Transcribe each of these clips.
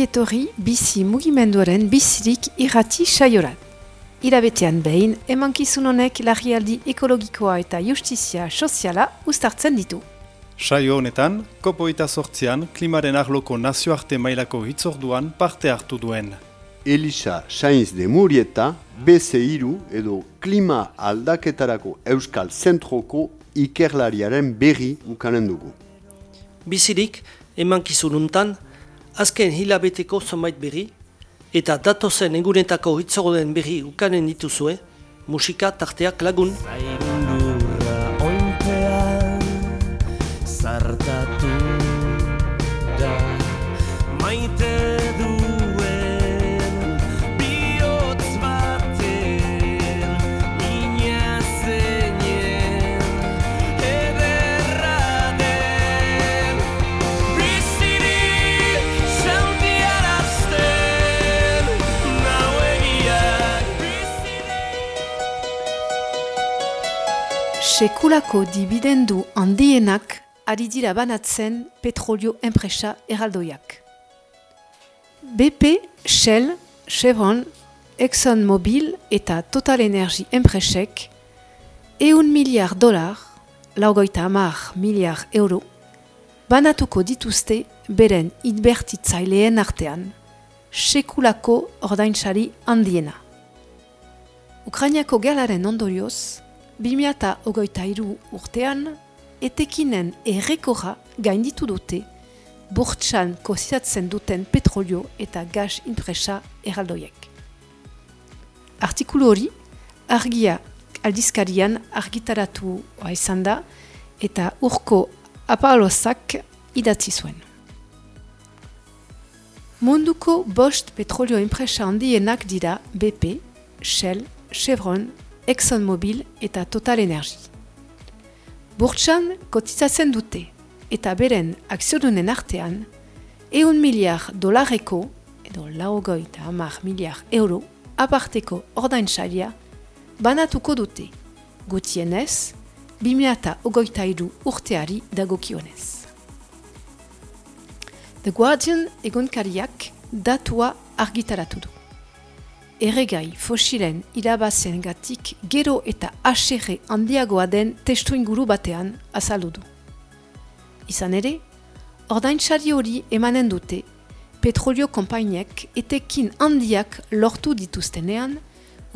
ongietorri bizi mugimenduaren bizirik irrati saiorat. Irabetean behin, emankizun honek lagialdi ekologikoa eta justizia soziala ustartzen ditu. Saio honetan, kopo eta sortzian, klimaren arloko nazioarte mailako hitzorduan parte hartu duen. Elisa Sainz de Murieta, BC Iru edo klima aldaketarako Euskal Zentroko ikerlariaren berri ukanen dugu. Bizirik, emankizun untan, azken hilabeteko zonbait berri, eta datozen egunetako hitzoroden berri ukanen dituzue, musika tarteak lagun. Zaindurra Sekulako dibidendu handienak ari dira banatzen petrolio enpresa eraldoiak. BP, Shell, Chevron, ExxonMobil eta Total Energy enpresek eun miliar dolar, laugoita hamar miliar euro, banatuko dituzte beren inbertitzaileen artean, sekulako ordainsari handiena. Ukrainiako gerlaren ondorioz, 2008 urtean, etekinen errekorra gainditu dute bortxan kozizatzen duten petrolio eta gas enpresa eraldoiek. Artikulu hori, argia aldizkarian argitaratu izan da eta urko apalozak idatzi zuen. Munduko bost petrolio enpresa handienak dira BP, Shell, Chevron, ExxonMobil eta Total Energy. Burtsan kotizatzen dute eta beren akziodunen artean eun miliar dolarreko edo laugoi eta hamar miliar euro aparteko ordainsaria banatuko dute gutienez 2008 urteari dagokionez. The Guardian egunkariak datua argitaratu du. Erregai fosilen irabazen gatik gero eta aserre handiagoa den testu inguru batean azaldu du. Izan ere, ordainsari hori emanen dute petrolio konpainiek etekin handiak lortu dituztenean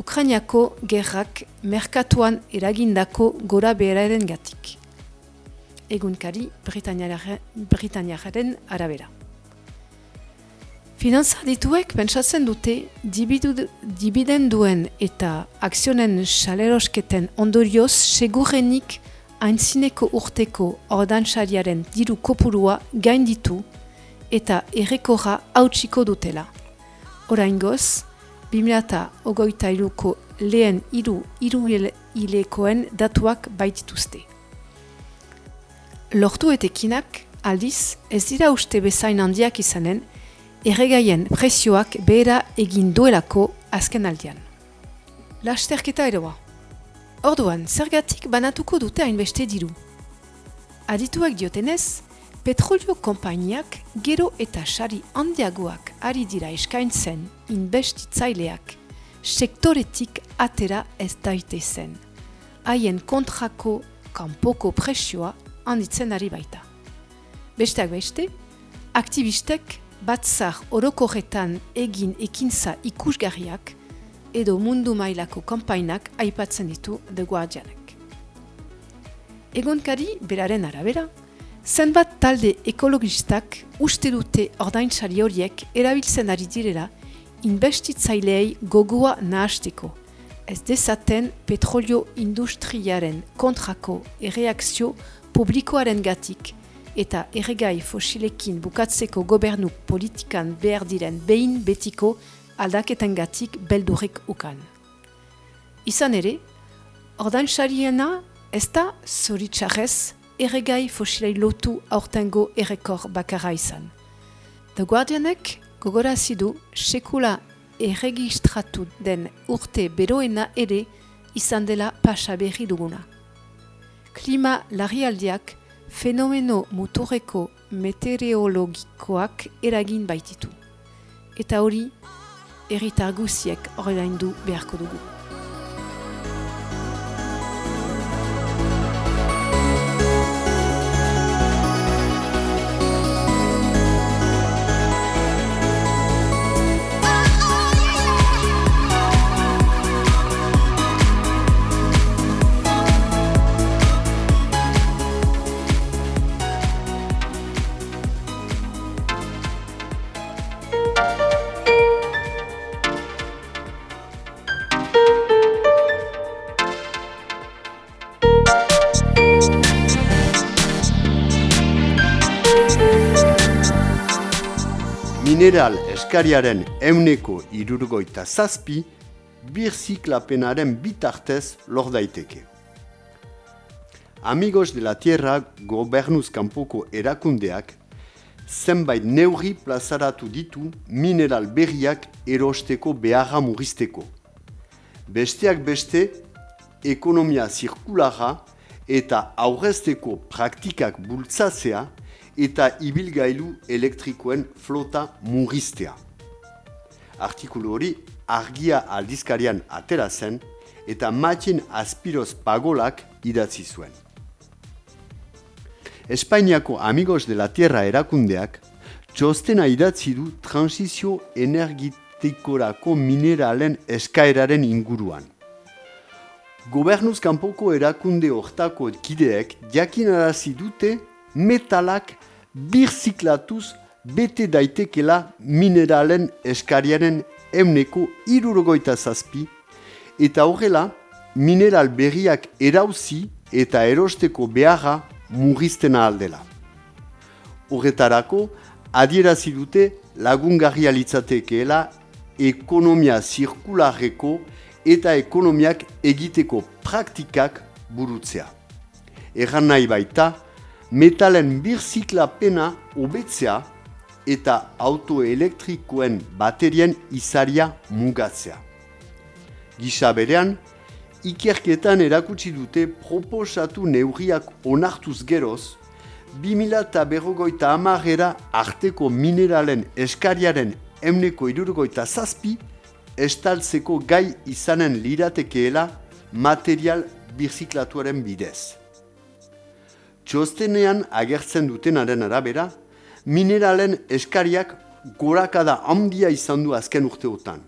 Ukrainiako gerrak merkatuan eragindako gora beheraren gatik. Egunkari Britaniaren arabera. Finantza dituek pentsatzen dute dibidenduen eta akzionen salerosketen ondorioz segurenik aintzineko urteko ordansariaren diru kopurua gainditu eta errekorra hautsiko dutela. Oraingoz, 2008ko lehen hiru hiru hilekoen datuak baitituzte. Lortu etekinak, aldiz, ez dira uste bezain handiak izanen, erregaien prezioak behera egin duelako azken aldian. Lasterketa eroa. Orduan, zergatik banatuko dute hainbeste diru. Adituak diotenez, petrolio konpainiak gero eta sari handiagoak ari dira eskaintzen inbestitzaileak sektoretik atera ez daitezen. Haien kontrako kanpoko presioa handitzen ari baita. Besteak beste, aktivistek batzar orokorretan egin ekintza ikusgarriak edo mundu mailako kanpainak aipatzen ditu The Guardianek. Egonkari beraren arabera, zenbat talde ekologistak uste dute ordainsari horiek erabiltzen ari direla inbestitzaileei gogoa nahasteko. Ez dezaten petrolio industriaren kontrako erreakzio publikoaren gatik eta erregai fosilekin bukatzeko gobernu politikan behar diren behin betiko aldaketen gatik beldurrik ukan. Izan ere, ordainsariena ez da zoritxarrez erregai fosilei lotu aurtengo errekor bakarra izan. The Guardianek gogorazi du sekula erregistratu den urte beroena ere izan dela pasa berri duguna. Klima larrialdiak fenomeno muturreko meteorologikoak eragin baititu. eta hori herritar guziek ordaindu beharko dugu. Mineral eskariaren euneko irurgoita zazpi, birziklapenaren bitartez lor daiteke. Amigos de la Tierra gobernuz kanpoko erakundeak zenbait neurri plazaratu ditu mineral berriak erosteko beharra murrizteko. Besteak beste, ekonomia zirkulara eta aurrezteko praktikak bultzatzea eta ibilgailu elektrikoen flota murriztea. Artikulu hori argia aldizkarian atera zen eta Matxin Aspiroz Pagolak idatzi zuen. Espainiako Amigos de la Tierra erakundeak txostena idatzi du transizio energetikorako mineralen eskaeraren inguruan. Gobernuz kanpoko erakunde hortako kideek jakinarazi dute metalak birziklatuz bete daitekela mineralen eskariaren euneko irurogoita zazpi eta horrela mineral berriak erauzi eta erosteko beharra murriztena aldela. Horretarako, adierazi dute lagungarria litzatekeela ekonomia zirkularreko eta ekonomiak egiteko praktikak burutzea. Erran nahi baita, metalen birziklapena hobetzea eta autoelektrikoen baterien izaria mugatzea. Gisa berean, ikerketan erakutsi dute proposatu neurriak onartuz geroz, 2000 eta berrogoita amarrera arteko mineralen eskariaren emneko irurgoita zazpi, estaltzeko gai izanen liratekeela material birziklatuaren bidez. Txostenean agertzen dutenaren arabera, mineralen eskariak gorakada handia izan du azken urteotan.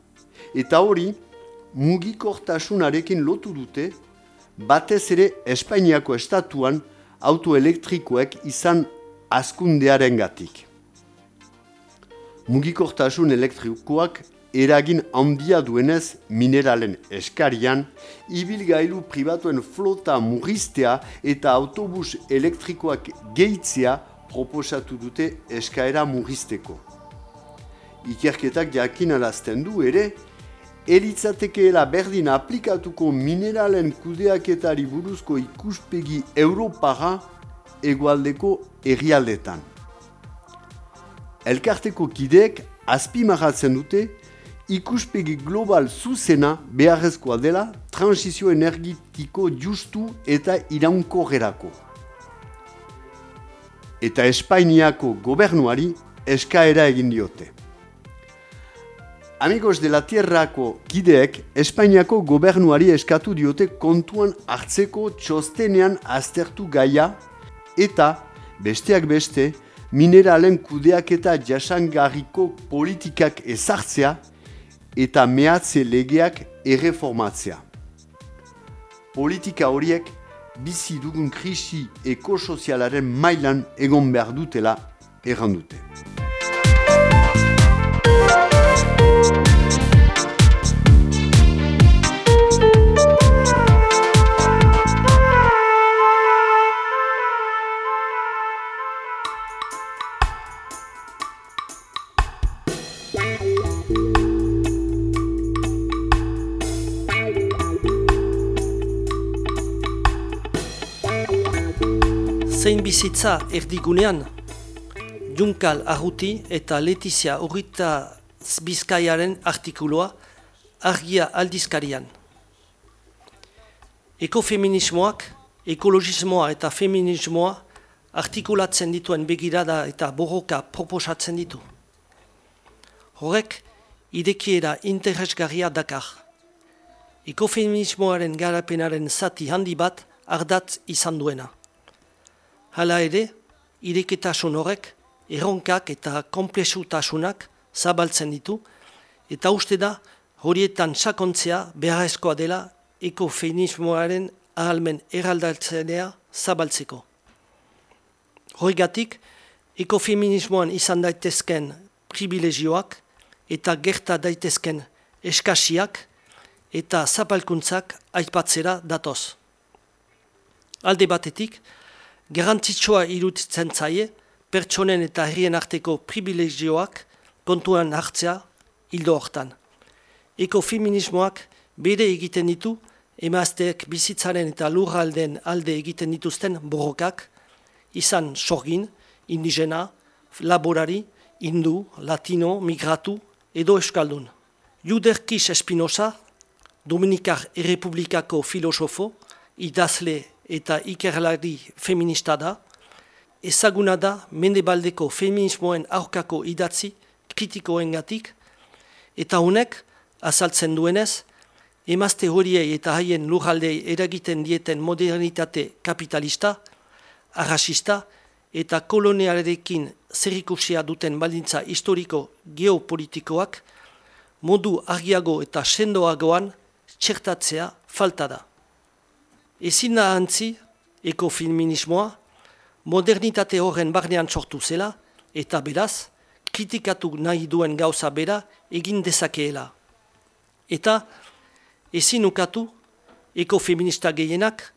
Eta hori, mugikortasunarekin lotu dute, batez ere Espainiako estatuan autoelektrikoek izan askundearen gatik. Mugikortasun elektrikoak eragin handia duenez mineralen eskarian, ibilgailu pribatuen flota murriztea eta autobus elektrikoak gehitzea proposatu dute eskaera murrizteko. Ikerketak jakin alazten du ere, eritzatekeela berdin aplikatuko mineralen kudeaketari buruzko ikuspegi Europara egualdeko herrialdetan. Elkarteko kideek azpimarratzen dute ikuspegi global zuzena beharrezkoa dela transizio energetiko justu eta iraunkorrerako. Eta Espainiako gobernuari eskaera egin diote. Amigos de la Tierrako kideek Espainiako gobernuari eskatu diote kontuan hartzeko txostenean aztertu gaia eta besteak beste mineralen kudeak eta jasangarriko politikak ezartzea eta mehatze legeak erreformatzea. Politika horiek bizi dugun krisi ekosozialaren mailan egon behar dutela errandute. Bizitza erdigunean, Junkal Arruti eta Letizia Urrita Bizkaiaren artikuloa argia aldizkarian. Ekofeminismoak, ekologismoa eta feminismoa artikulatzen dituen begirada eta borroka proposatzen ditu. Horrek, idekiera interesgarria dakar. Ekofeminismoaren garapenaren zati handi bat ardatz izan duena. Hala ere, ireketasun horrek, erronkak eta komplexutasunak zabaltzen ditu, eta uste da horietan sakontzea beharrezkoa dela ekofeminismoaren ahalmen eraldatzenea zabaltzeko. Horregatik, ekofeminismoan izan daitezken privilegioak eta gerta daitezken eskasiak eta zapalkuntzak aipatzera datoz. Alde batetik, garantzitsua iruditzen zaie pertsonen eta herrien arteko privilegioak kontuan hartzea hildo hortan. Ekofeminismoak bere egiten ditu emazteek bizitzaren eta lurralden alde egiten dituzten borrokak, izan sorgin, indigena, laborari, hindu, latino, migratu edo euskaldun. Juder Kis Espinosa, Dominikar Errepublikako filosofo, idazle eta ikerlari feminista da, ezaguna da mendebaldeko feminismoen aurkako idatzi kritikoengatik, eta honek, azaltzen duenez, emazte horiei eta haien lurraldei eragiten dieten modernitate kapitalista, arrasista eta kolonialarekin zerikusia duten baldintza historiko geopolitikoak modu argiago eta sendoagoan txertatzea falta da. Ezin da antzi, ekofeminismoa, modernitate horren barnean sortu zela, eta beraz, kritikatu nahi duen gauza bera egin dezakeela. Eta, ezin ukatu, ekofeminista gehienak,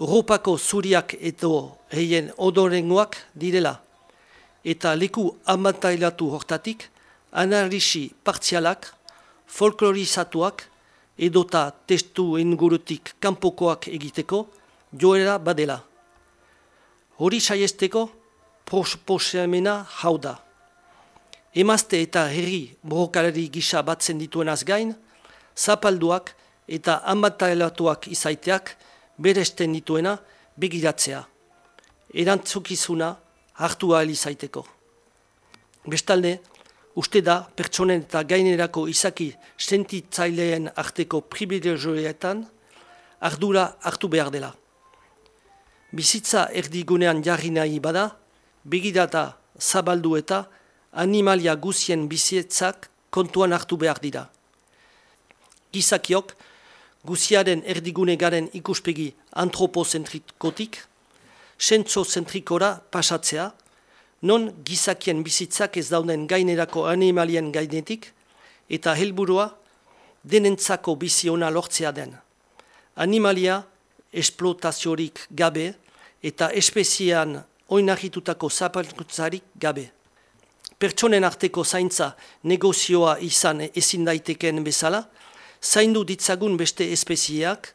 Europako zuriak edo heien odorengoak direla, eta leku amantailatu hortatik, analisi partzialak, folklorizatuak, edota testu ingurutik kanpokoak egiteko, joera badela. Hori saiesteko, proposamena hau da. Emazte eta herri borrokalari gisa batzen dituenaz gain, zapalduak eta amatailatuak izaiteak beresten dituena begiratzea. Erantzukizuna hartu ahal izaiteko. Bestalde, uste da pertsonen eta gainerako izaki sentitzaileen arteko privilegioetan ardura hartu behar dela. Bizitza erdigunean jarri nahi bada, begirata zabaldu eta animalia guzien bizietzak kontuan hartu behar dira. Gizakiok, guziaren erdigune garen ikuspegi antropozentrikotik, sentzozentrikora pasatzea, non gizakien bizitzak ez dauden gainerako animalien gainetik, eta helburua denentzako biziona lortzea den. Animalia esplotaziorik gabe eta espezian oinarritutako zapalkutzarik gabe. Pertsonen arteko zaintza negozioa izan ezin daiteken bezala, zaindu ditzagun beste espezieak,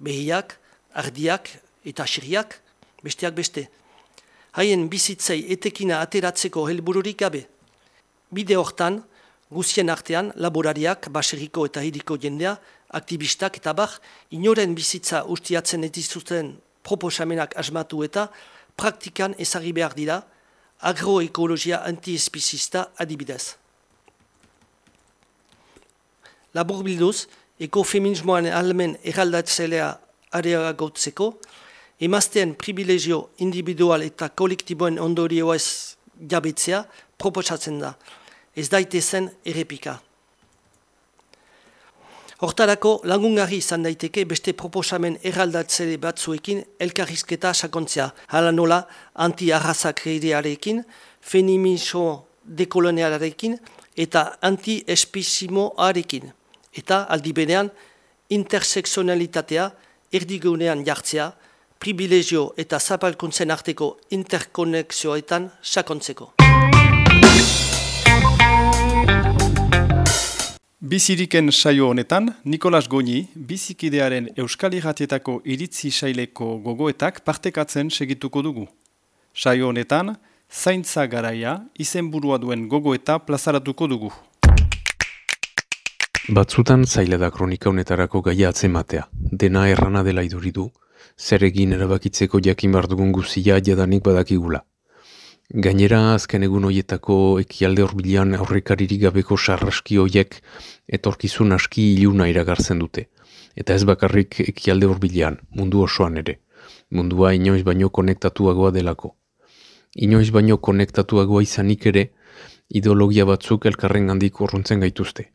behiak, ardiak eta asiriak, besteak beste. Haien bizitzei etekina ateratzeko helbururik gabe. Bide hortan, guzien artean, laborariak, baseriko eta hiriko jendea, aktivistak eta bar, inoren bizitza ustiatzen edizuten proposamenak asmatu eta praktikan ezagri behar dira, agroekologia antiespizista adibidez. Labur bilduz, ekofeminismoan almen eraldatzelea areagotzeko, emazteen privilegio individual eta kolektiboen ondorioez jabetzea proposatzen da. Ez daitezen errepika. Hortarako lagungarri izan daiteke beste proposamen eraldatzele batzuekin elkarrizketa sakontzea. Hala nola anti-arrazakreidearekin, fenimiso dekolonialarekin eta anti-espizimoarekin. Eta aldi berean interseksionalitatea erdigunean jartzea, privilegio eta zapalkuntzen arteko interkonexioetan sakontzeko. Biziriken saio honetan, Nikolas Goni, bizikidearen Euskal Irratietako iritzi saileko gogoetak partekatzen segituko dugu. Saio honetan, zaintza garaia, izenburua duen gogoeta plazaratuko dugu. Batzutan zaila da kronika honetarako gaia atzematea. Dena errana dela iduridu, zer egin erabakitzeko jakin behar dugun guzia jadanik badakigula. Gainera, azken egun hoietako ekialde horbilean aurrekaririk gabeko sarraski hoiek etorkizun aski iluna iragartzen dute. Eta ez bakarrik ekialde horbilean, mundu osoan ere. Mundua inoiz baino konektatuagoa delako. Inoiz baino konektatuagoa izanik ere, ideologia batzuk elkarren gandik urruntzen gaituzte.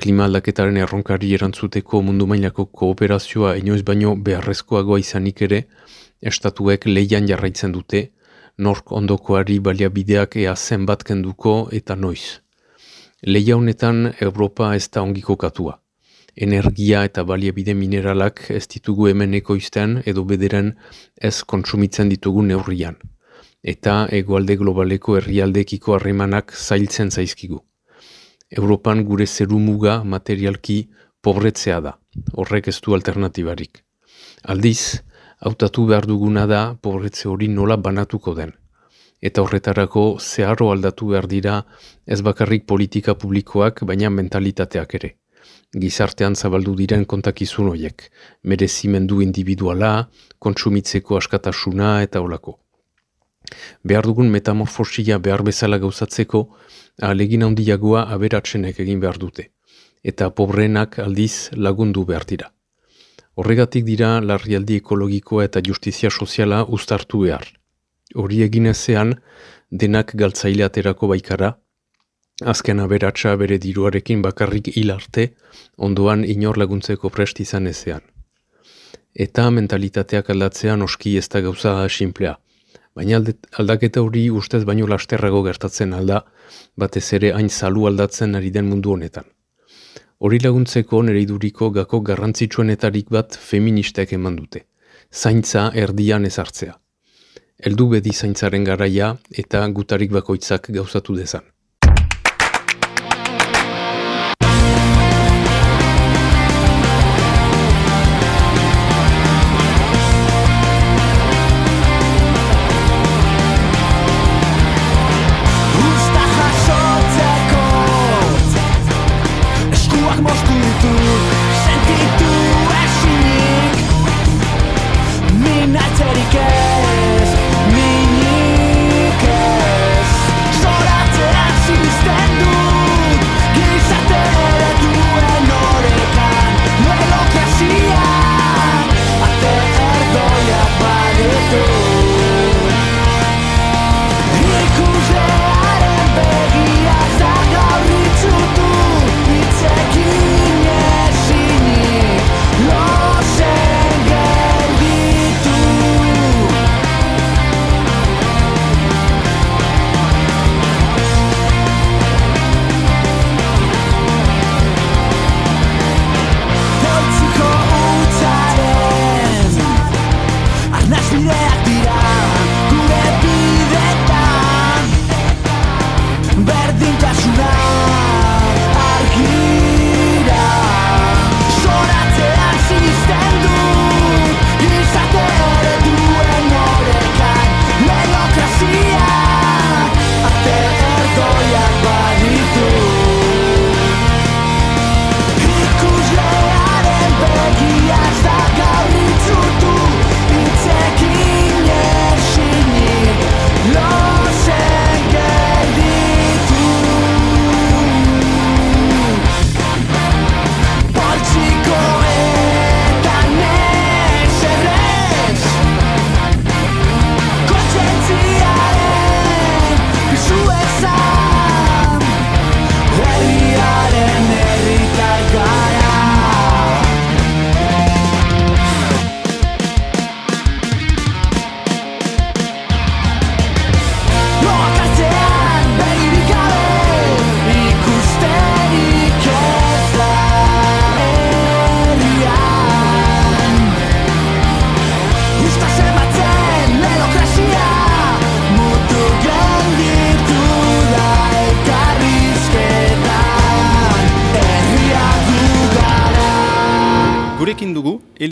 Klima aldaketaren erronkari erantzuteko mundu mailako kooperazioa inoiz baino beharrezkoagoa izanik ere, estatuek leian jarraitzen dute, nork ondokoari baliabideak ea zenbat kenduko eta noiz. Leia honetan Europa ez da ongi kokatua. Energia eta baliabide mineralak ez ditugu hemen ekoizten edo bederen ez kontsumitzen ditugu neurrian. Eta egoalde globaleko herrialdekiko harremanak zailtzen zaizkigu. Europan gure zeru muga materialki pobretzea da, horrek ez du alternatibarik. Aldiz, hautatu behar duguna da pobretze hori nola banatuko den. Eta horretarako zeharro aldatu behar dira ez bakarrik politika publikoak baina mentalitateak ere. Gizartean zabaldu diren kontakizun hoiek, merezimendu individuala, kontsumitzeko askatasuna eta olako. Behar dugun metamorfosia behar bezala gauzatzeko, alegin handiagoa aberatsenek egin behar dute, eta pobrenak aldiz lagundu behar dira. Horregatik dira larrialdi ekologikoa eta justizia soziala uztartu behar. Hori egin ezean, denak galtzaile aterako baikara, azken aberatsa bere diruarekin bakarrik hil arte, ondoan inor laguntzeko prest izan ezean. Eta mentalitateak aldatzean oski ez da gauza simplea. Baina aldaketa hori ustez baino lasterrago gertatzen alda, batez ere hain zalu aldatzen ari den mundu honetan. Hori laguntzeko nire iduriko gako garrantzitsuenetarik bat feministek eman dute. Zaintza erdian ezartzea. Heldu bedi zaintzaren garaia eta gutarik bakoitzak gauzatu dezan.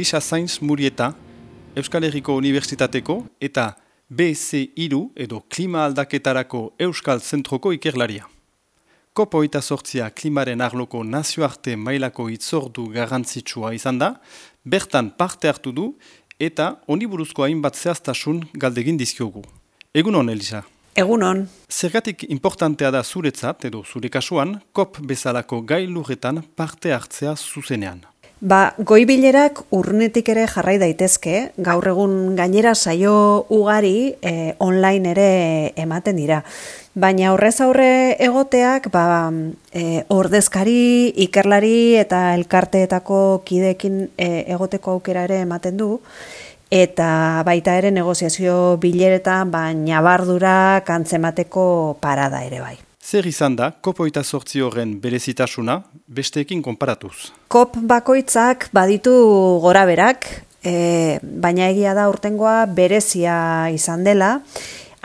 Elisa Sainz Murieta, Euskal Herriko Unibertsitateko eta BC Iru edo Klima Aldaketarako Euskal Zentroko ikerlaria. Kopo eta sortzia klimaren arloko nazioarte mailako itzordu garrantzitsua izan da, bertan parte hartu du eta honi buruzko hainbat zehaztasun galdegin dizkiogu. Egun hon, Elisa. Egunon, Zergatik importantea da zuretzat edo zure kasuan, kop bezalako gailurretan parte hartzea zuzenean. Ba, goibilerak urnetik ere jarrai daitezke, gaur egun gainera saio ugari eh, online ere ematen dira. Baina horrez aurre egoteak, ba, eh, ordezkari, ikerlari eta elkarteetako kideekin eh, egoteko aukera ere ematen du, eta baita ere negoziazio bileretan, ba, nabardurak antzemateko parada ere bai. Zer izan da, kopoita sortzi horren berezitasuna besteekin konparatuz. Kop bakoitzak baditu gora berak, e, baina egia da urtengoa berezia izan dela.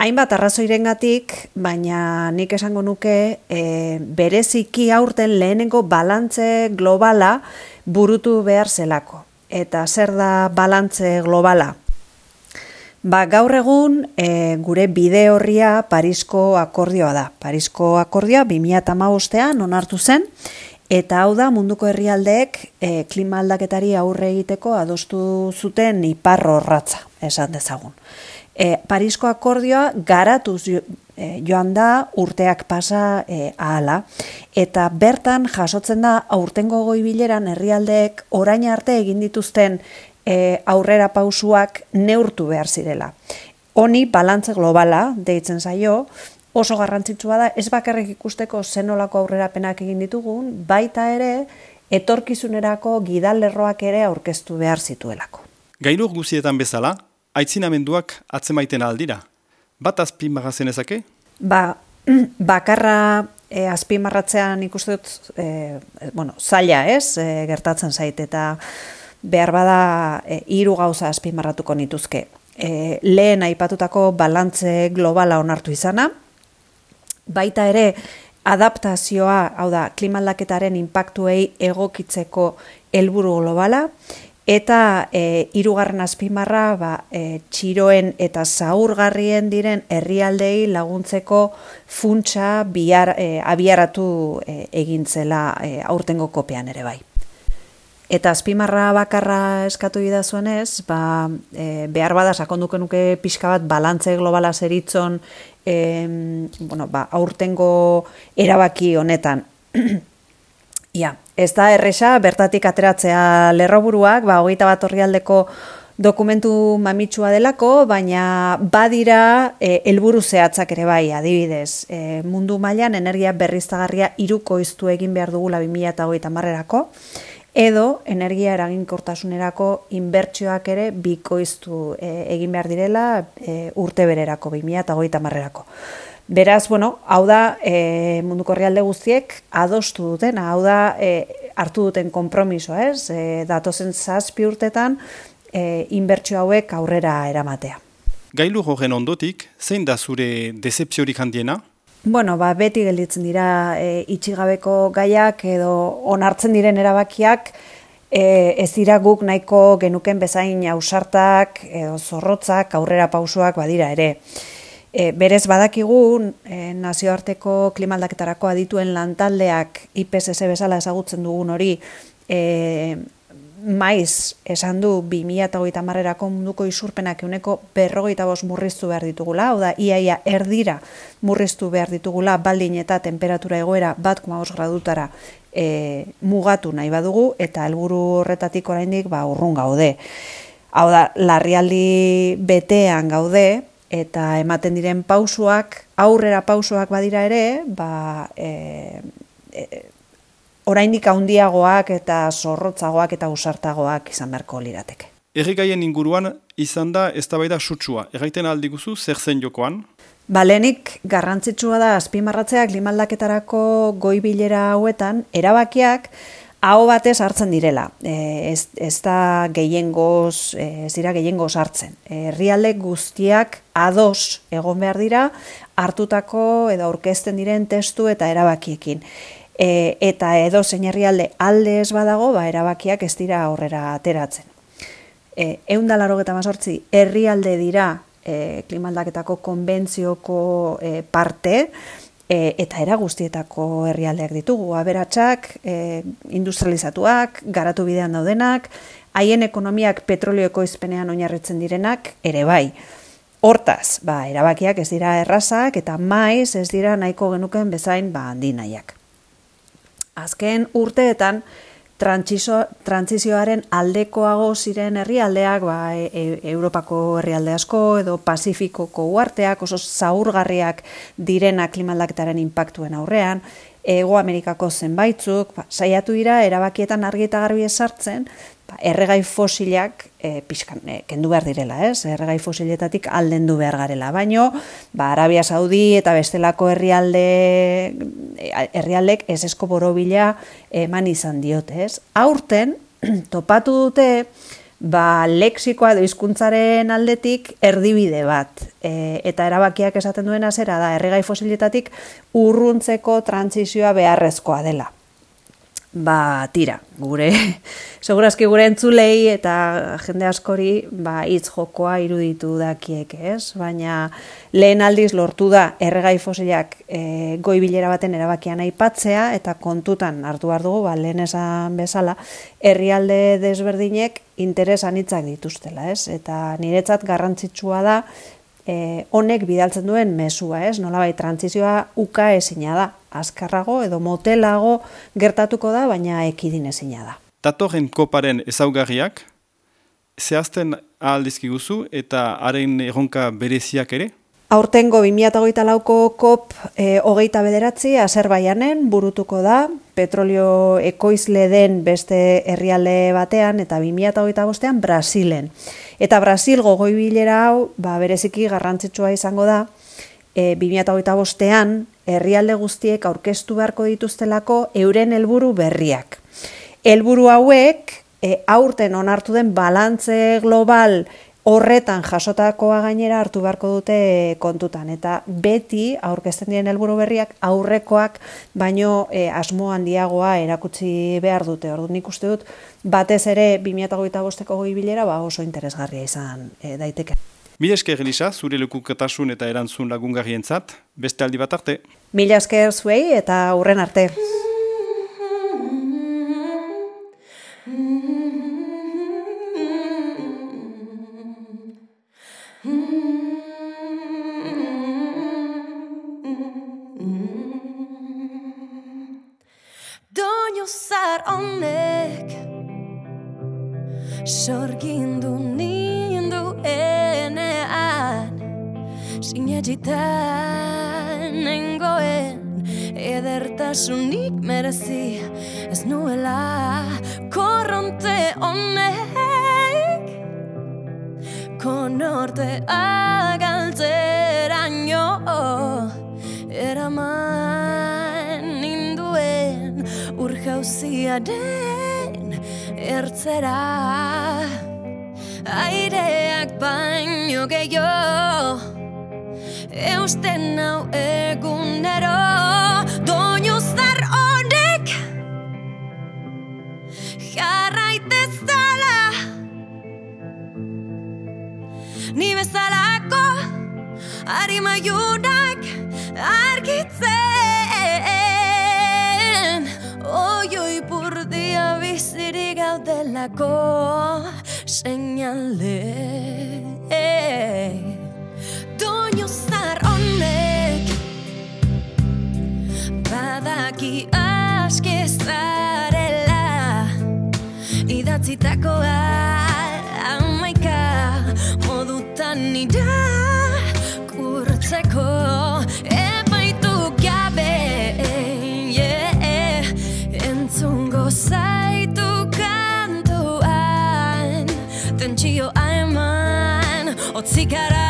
Hainbat arrazoirengatik, baina nik esango nuke e, bereziki aurten lehenengo balantze globala burutu behar zelako. Eta zer da balantze globala? Ba, gaur egun e, gure bide horria Parisko akordioa da. Parisko akordioa 2008an onartu zen, eta hau da munduko herrialdeek e, klima aldaketari aurre egiteko adostu zuten iparro ratza, esan dezagun. E, Parisko akordioa garatuz jo- joan da urteak pasa e, ahala, eta bertan jasotzen da aurtengo goibileran herrialdeek orain arte egin dituzten e, aurrera pausuak neurtu behar zirela. Honi balantze globala deitzen zaio, oso garrantzitsua da ez bakarrik ikusteko zenolako aurrerapenak egin ditugun, baita ere etorkizunerako gidalerroak ere aurkeztu behar zituelako. Gailur guzietan bezala, aitzinamenduak atzemaiten aldira. Bat azpimarrazen ezake? Ba, bakarra e, azpimarratzean ikuste dut, e, bueno, zaila ez, e, gertatzen zait, eta behar bada e, hiru gauza azpimarratuko nituzke. E, lehen aipatutako balantze globala onartu izana, baita ere adaptazioa, hau da, klimaldaketaren inpaktuei egokitzeko helburu globala, eta e, hirugarren azpimarra ba, e, txiroen eta zaurgarrien diren herrialdei laguntzeko funtsa biar, e, abiaratu e, egintzela e, aurtengo kopean ere bai. Eta azpimarra bakarra eskatu idazuenez, ba, e, behar bada sakonduko nuke pixka bat balantze globala zeritzon e, bueno, ba, aurtengo erabaki honetan. Ia, ez da erresa bertatik ateratzea lerroburuak, ba, hogeita bat horrialdeko dokumentu mamitsua delako, baina badira e, helburu zehatzak ere bai, adibidez. E, mundu mailan energia berriztagarria iruko iztu egin behar dugula 2008 marrerako, edo energia eraginkortasunerako inbertsioak ere bikoiztu e, egin behar direla e, urte bererako, 2008 marrerako. Beraz, bueno, hau da e, munduko herrialde guztiek adostu dutena, hau da e, hartu duten konpromisoa, ez? E, datozen zazpi urtetan e, inbertsio hauek aurrera eramatea. Gailur horren ondotik, zein da zure decepziorik handiena? Bueno, ba, beti gelditzen dira e, itxigabeko gaiak edo onartzen diren erabakiak e, ez dira guk nahiko genuken bezain ausartak edo zorrotzak aurrera pausuak badira ere. E, berez badakigu e, nazioarteko klimaldaketarako adituen lantaldeak IPCC bezala ezagutzen dugun hori e, maiz esan du 2008 marrerako munduko isurpenak euneko berrogeita bost murriztu behar ditugula, hau da, iaia erdira murriztu behar ditugula baldin eta temperatura egoera bat koma gradutara e, mugatu nahi badugu, eta helburu horretatik oraindik ba, urrun gaude. Hau da, larrialdi betean gaude, eta ematen diren pausuak, aurrera pausuak badira ere, ba, e, e, oraindik handiagoak eta zorrotzagoak eta usartagoak izan beharko lirateke. Erregaien inguruan izan da eztabaida sutsua. Erraiten aldiguzu zer zen jokoan? Balenik garrantzitsua da azpimarratzea klimaldaketarako goibilera hauetan erabakiak aho batez hartzen direla. E, ez, ez da gehiengoz, e, ez dira gehiengoz hartzen. Herrialde guztiak ados egon behar dira hartutako edo aurkezten diren testu eta erabakiekin. E, eta edo zein herrialde alde ez badago, ba, erabakiak ez dira aurrera ateratzen. E, eundalaro geta mazortzi, herrialde dira e, klimaldaketako konbentzioko e, parte, e, eta era guztietako herrialdeak ditugu. Aberatsak, e, industrializatuak, garatu bidean daudenak, haien ekonomiak petrolio ekoizpenean oinarritzen direnak, ere bai. Hortaz, ba, erabakiak ez dira errazak eta maiz ez dira nahiko genuken bezain ba, handi nahiak. Azken urteetan, trantsizioaren aldekoago ziren herrialdeak, ba, e, e- Europako herrialde asko edo Pasifikoko uarteak oso zaurgarriak direnak klimaldaketaren inpaktuen aurrean, Ego Amerikako zenbaitzuk, ba, saiatu dira erabakietan argi eta garbi esartzen, ba, erregai fosilak e, pixkan, e, kendu behar direla, ez? Erregai fosiletatik aldendu behar garela. Baino, ba, Arabia Saudi eta bestelako herrialde herrialdek ez esko borobila eman izan diote, ez? Aurten, topatu dute, ba, leksikoa edo hizkuntzaren aldetik erdibide bat. E, eta erabakiak esaten duena zera da, erregai fosiletatik urruntzeko trantsizioa beharrezkoa dela. Ba, tira, gure, segurazki gure entzulei eta jende askori ba, hitz jokoa iruditu dakiek, ez? Baina lehen aldiz lortu da erregai fosilak e, goi bilera baten erabakian aipatzea eta kontutan hartu behar dugu, ba, lehen esan bezala, herrialde desberdinek interes anitzak dituztela, ez? Eta niretzat garrantzitsua da e, honek bidaltzen duen mesua, ez? Nolabait trantzizioa uka ezina da, azkarrago edo motelago gertatuko da, baina ekidin ezina da. Datorren koparen ezaugarriak, zehazten ahaldizkiguzu eta haren erronka bereziak ere? Aurtengo 2008 lauko kop e, hogeita bederatzi Azerbaianen burutuko da, petrolio ekoizle den beste herrialde batean eta 2008 bostean Brasilen. Eta Brasil gogoi bilera hau, ba, bereziki garrantzitsua izango da, e, 2008 bostean herrialde guztiek aurkeztu beharko dituztelako euren helburu berriak. Helburu hauek, e, aurten onartu den balantze global horretan jasotakoa gainera hartu beharko dute kontutan eta beti aurkezten diren helburu berriak aurrekoak baino e, asmo handiagoa erakutsi behar dute. Ordu nik uste dut batez ere 2025eko goi bilera ba oso interesgarria izan e, daiteke. Mila esker Elisa, zure lekuketasun eta erantzun lagungarrientzat, beste aldi bat arte. Mila esker zuei eta hurren arte. Zar honek Sorgindu nindu enean Sinegitan nengoen. Edertasunik merezi Ez nuela korronte honek. Konorte urjauziaren ertzera. Aireak baino gehiago Eusten hau egunero. Doinu zar honek Jarraitezala Ni bezalako Arima junak argitzen gaudelako Seinale Doinu zar honek Badaki aske zarela Idatzitakoa amaika modutan ira kurtzeko epaitu gabe yeah. entzungo zaitu eman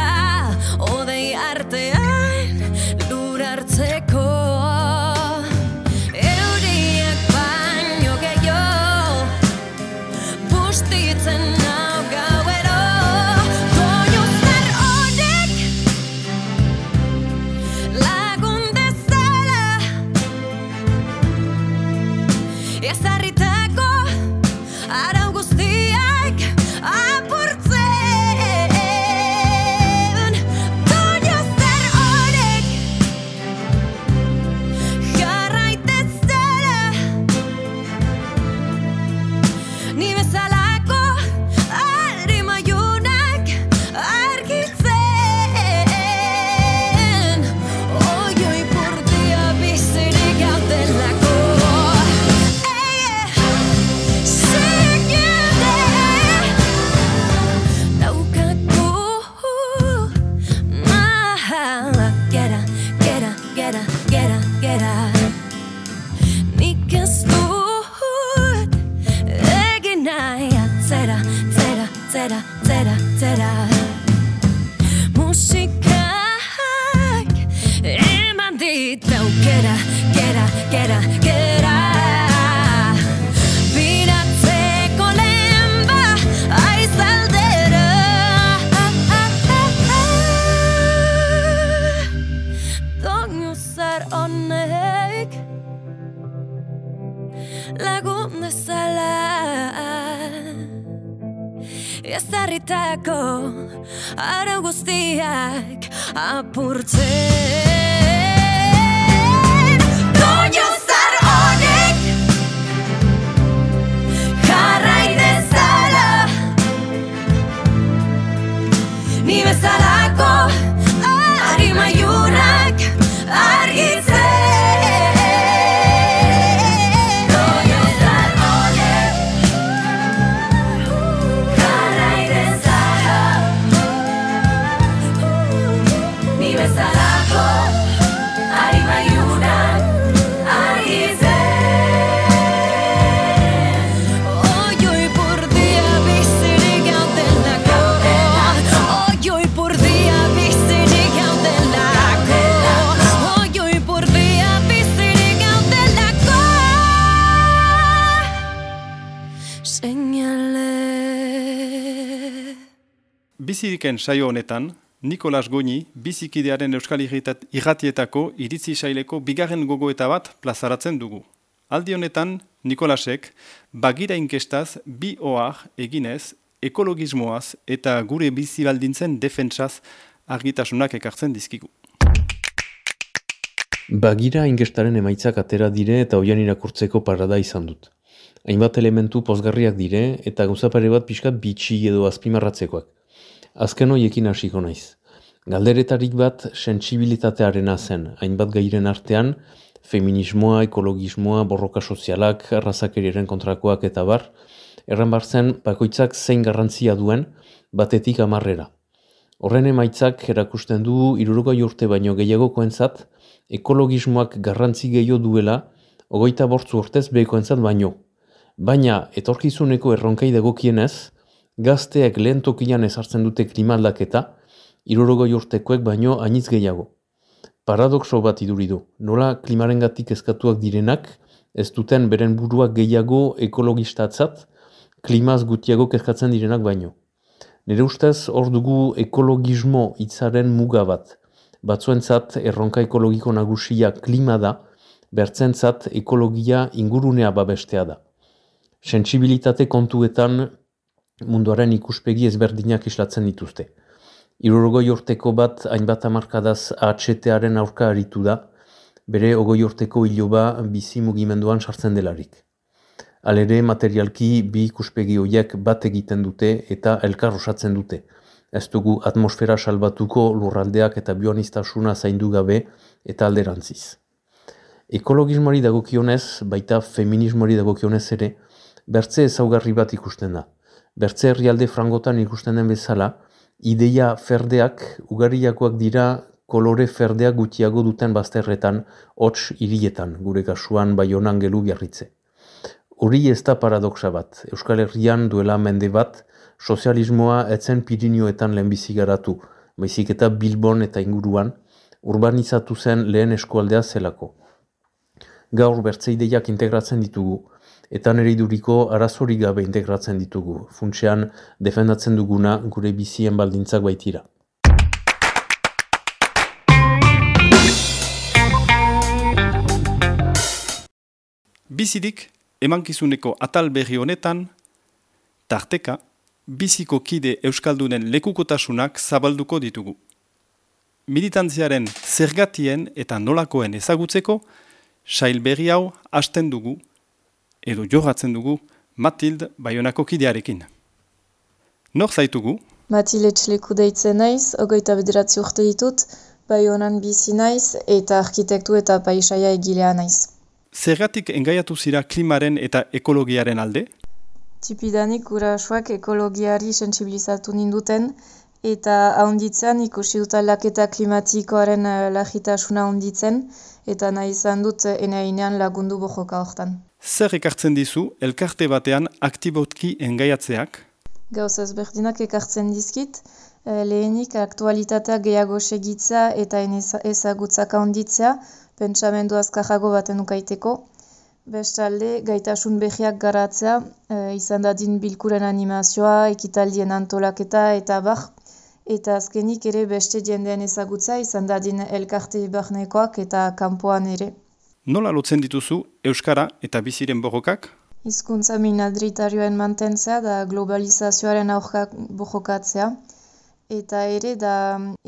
zera, zera, zera. Musikak eman dit aukera, gera, gera, gera ezarritako arau guztiak apurtzen Biziriken saio honetan, Nikolas Goñi, bizikidearen Euskal Irratietako iritzi saileko bigarren gogoeta bat plazaratzen dugu. Aldi honetan, Nikolasek, bagira inkestaz bi ohar eginez, ekologismoaz eta gure bizi baldintzen defentsaz argitasunak ekartzen dizkigu. Bagira ingestaren emaitzak atera dire eta oian irakurtzeko parada izan dut. Hainbat elementu pozgarriak dire eta gauzapare bat pixkat bitxi edo azpimarratzekoak. Azken hoiekin hasiko naiz. Galderetarik bat sentsibilitatearena zen, hainbat gairen artean, feminismoa, ekologismoa, borroka sozialak, arrazakeriaren kontrakoak eta bar, erran bar zen bakoitzak zein garrantzia duen batetik amarrera. Horren emaitzak erakusten du irurogoi urte baino gehiagokoentzat ekologismoak garrantzi gehiago duela ogoita bortzu urtez behekoentzat baino. Baina etorkizuneko erronkei dagokienez, gazteek lehen tokian ezartzen dute klima aldaketa, irurogoi urtekoek baino ainitz gehiago. Paradoxo bat iduri du, nola klimarengatik eskatuak direnak, ez duten beren buruak gehiago ekologistatzat, klimaz gutiago kezkatzen direnak baino. Nire ustez hor dugu ekologismo hitzaren muga bat. Batzuentzat erronka ekologiko nagusia klima da, bertzentzat ekologia ingurunea babestea da. Sentsibilitate kontuetan munduaren ikuspegi ezberdinak islatzen dituzte. Irurogoi urteko bat hainbat hamarkadaz AHT-aren aurka aritu da, bere ogoi urteko iloba bizi mugimenduan sartzen delarik. Alere materialki bi ikuspegi horiek bat egiten dute eta elkar osatzen dute. Ez dugu atmosfera salbatuko lurraldeak eta bioanistasuna zaindu gabe eta alderantziz. Ekologismoari dagokionez, baita feminismoari dagokionez ere, bertze ezaugarri bat ikusten da. Bertze herrialde frangotan ikusten den bezala, ideia ferdeak ugariakoak dira kolore ferdeak gutiago duten bazterretan, hots hirietan, gure kasuan baionan gelu biarritze. Hori ez da paradoxa bat. Euskal Herrian duela mende bat, sozialismoa etzen Pirinioetan lehenbizi garatu, baizik eta Bilbon eta inguruan, urbanizatu zen lehen eskualdea zelako. Gaur bertze ideiak integratzen ditugu, eta nire iduriko arazorik gabe integratzen ditugu. Funtsean, defendatzen duguna gure bizien baldintzak baitira. Bizirik, emankizuneko atal berri honetan, tarteka, biziko kide euskaldunen lekukotasunak zabalduko ditugu. Militantziaren zergatien eta nolakoen ezagutzeko, sail berri hau hasten dugu, edo jorratzen dugu, Matild Baionako kidearekin. Nor zaitugu, Matile Txleku deitzen naiz, ogoita bederatzi urte ditut, bai honan bizi naiz eta arkitektu eta paisaia egilea naiz. zergatik engaiatu zira klimaren eta ekologiaren alde? Tipidanik gurasoak ekologiari sentsibilizatu ninduten eta ahonditzean ikusi dut aldaketa klimatikoaren eh, larritasuna ahonditzen eta nahi izan dut eh, eneinean lagundu bojoka hortan. Zer ekartzen dizu elkarte batean aktibotki engaiatzeak? Gauz ezberdinak ekartzen dizkit, eh, lehenik aktualitatea gehiago segitza eta ezagutzak handitzea, pentsamendu azkarrago baten ukaiteko. Bestalde, gaitasun behiak garatzea, e, izan dadin bilkuren animazioa, ekitaldien antolaketa eta bar, eta azkenik ere beste jendean ezagutza, izan dadin elkarte barnekoak eta kanpoan ere. Nola lotzen dituzu Euskara eta biziren borrokak? Hizkuntza minadritarioen mantentzea da globalizazioaren aurka borrokatzea, eta ere da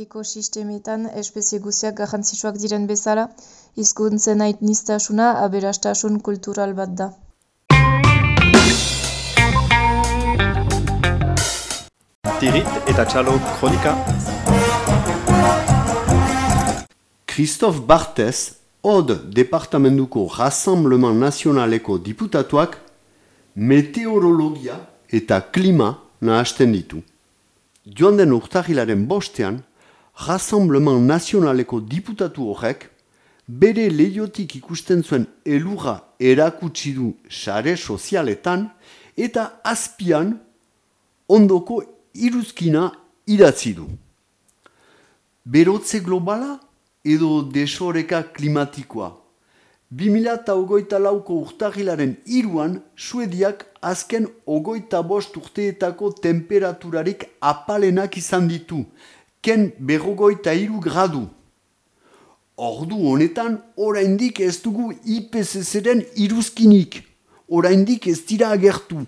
ekosistemetan espezie guziak garrantzitsuak diren bezala, hizkuntzen aitnistasuna aberastasun kultural bat da. Tirit eta txalo kronika. Christophe Barthez, Od Departamentuko Rassemblement Nazionaleko diputatuak meteorologia eta klima nahasten ditu. Joan den urtahilaren bostean, Rassemblement Nazionaleko diputatu horrek bere lehiotik ikusten zuen elurra erakutsi du sare sozialetan eta azpian ondoko iruzkina idatzi du. Berotze globala edo desoreka klimatikoa. 2008 lauko urtahilaren iruan, Suediak azken ogoita bost urteetako temperaturarik apalenak izan ditu, ken berrogoita iru gradu. Ordu honetan, oraindik ez dugu IPCC-ren iruzkinik, oraindik ez dira agertu.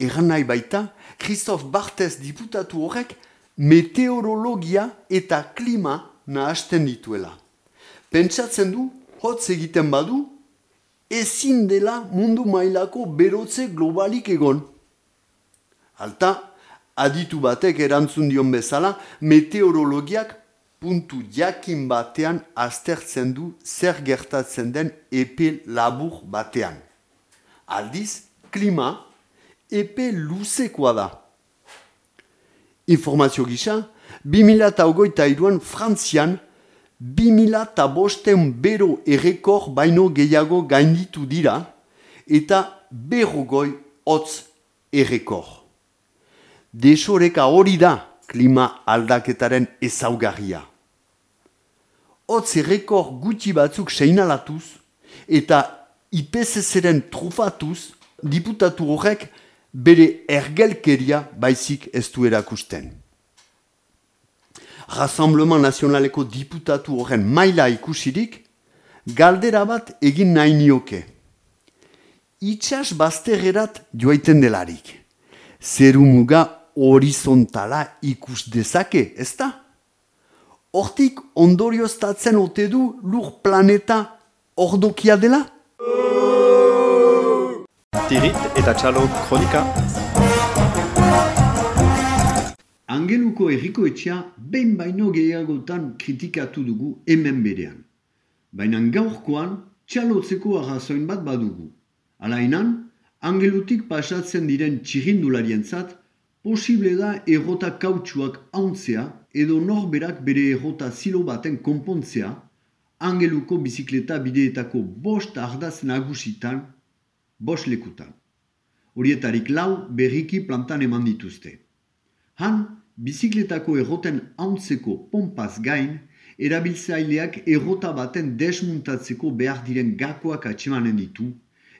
Egan nahi baita, Christophe Barthez diputatu horrek meteorologia eta klima nahasten dituela. Pentsatzen du, hotz egiten badu, ezin dela mundu mailako berotze globalik egon. Alta, aditu batek erantzun dion bezala, meteorologiak puntu jakin batean aztertzen du zer gertatzen den epe labur batean. Aldiz, klima epe luzekoa da. Informazio gisa, 2008an Frantzian 2005 bero errekor baino gehiago gainditu dira eta berrogoi hotz errekor. Desoreka hori da klima aldaketaren ezaugarria. Hotz errekor gutxi batzuk seinalatuz eta IPCC-ren trufatuz diputatu horrek bere ergelkeria baizik ez du erakusten. Rassemblement Nazionaleko diputatu horren maila ikusirik, galdera bat egin nahi nioke. Itxas bazterrerat joaiten delarik. Zeru muga horizontala ikus dezake, ezta? Hortik ondorioztatzen ote du lur planeta ordokia dela? Tirit eta txalo kronika. Angeluko erriko etxea behin baino gehiagotan kritikatu dugu hemen berean. Baina gaurkoan txalotzeko arrazoin bat badugu. Alainan, angelutik pasatzen diren txirindularientzat posible da errota kautsuak hauntzea edo norberak bere errota zilo baten konpontzea angeluko bizikleta bideetako bost ardaz nagusitan, bost lekutan. Horietarik lau berriki plantan eman dituzte. Han, bizikletako erroten hauntzeko pompaz gain, erabiltzaileak errota baten desmuntatzeko behar diren gakoak atxemanen ditu,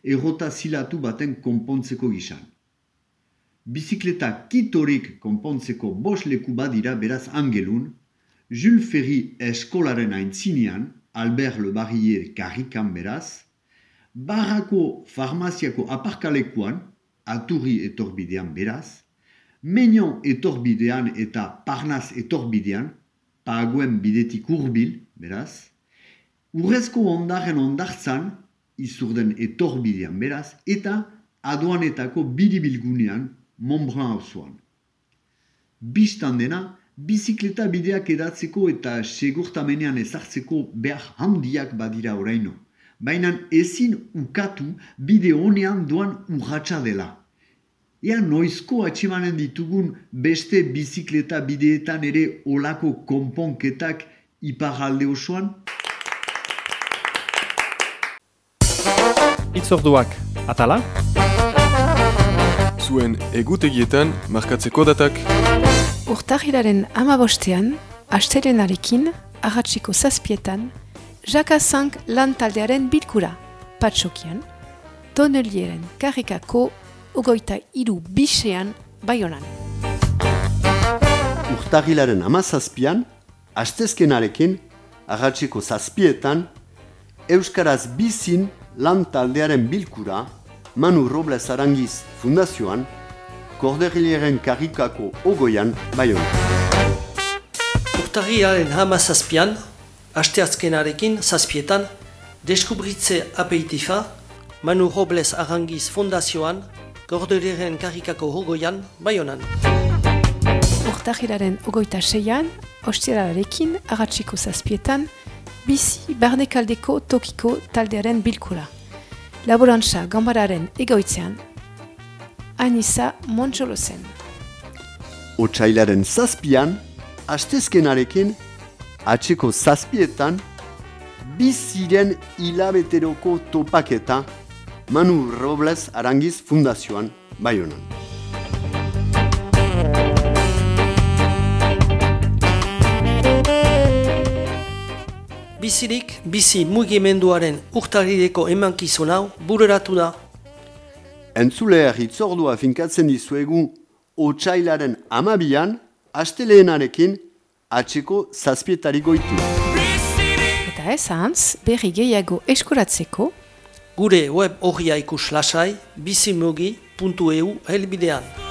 errota zilatu baten konpontzeko gisan. Bizikleta kitorik konpontzeko bos leku badira beraz angelun, Jules Ferry eskolaren aintzinean, Albert Le Barrier karrikan beraz, Barrako farmaziako aparkalekuan, Aturri etorbidean beraz, Meñon etorbidean eta Parnaz etorbidean, Paguen bidetik urbil, beraz, Urrezko ondaren ondartzan, izurden etorbidean beraz, eta aduanetako biribilgunean, Montbrun hauzuan. Bistan dena, bizikleta bideak edatzeko eta segurtamenean ezartzeko behar handiak badira oraino. Baina ezin ukatu bide honean doan urratsa dela. Ea noizko atximanen ditugun beste bizikleta bideetan ere olako konponketak iparalde osoan? Itzorduak, atala? Zuen egutegietan markatzeko datak. Urtahilaren ama bostean, astelenarekin, ahatsiko zazpietan, Jakazank lan taldearen bilkura, patsokian, tonelieren karrikako ogoita iru bisean baionan. Urtagilaren amazazpian, astezkenarekin, agatziko zazpietan, Euskaraz bizin lan taldearen bilkura, Manu Robles Arangiz Fundazioan, Kordegileren karrikako ogoian baionan. Urtarriaren hama zazpian, asteazkenarekin zazpietan, deskubritze apeitifa, Manu Robles Arangiz Fundazioan, Gorderiren karikako hogoian, baionan. Urtahiraren ogoita seian, ostiralarekin, agatsiko zazpietan, bizi barnekaldeko tokiko taldearen bilkura. Laborantza gambararen egoitzean, Anissa Montxolozen. Otsailaren zazpian, astezkenarekin, atxeko zazpietan, biziren hilabeteroko topaketa Manu Robles Arangiz Fundazioan baionan. Bizirik, bizi mugimenduaren urtarrireko emankizun hau bureratu da. Entzuleer hitzordua finkatzen dizuegu otsailaren amabian, asteleenarekin atxeko zazpietari goitu. Eta ez ahantz, berri gehiago eskuratzeko, Gure web horria ikus lasai, bizimugi.eu helbidean.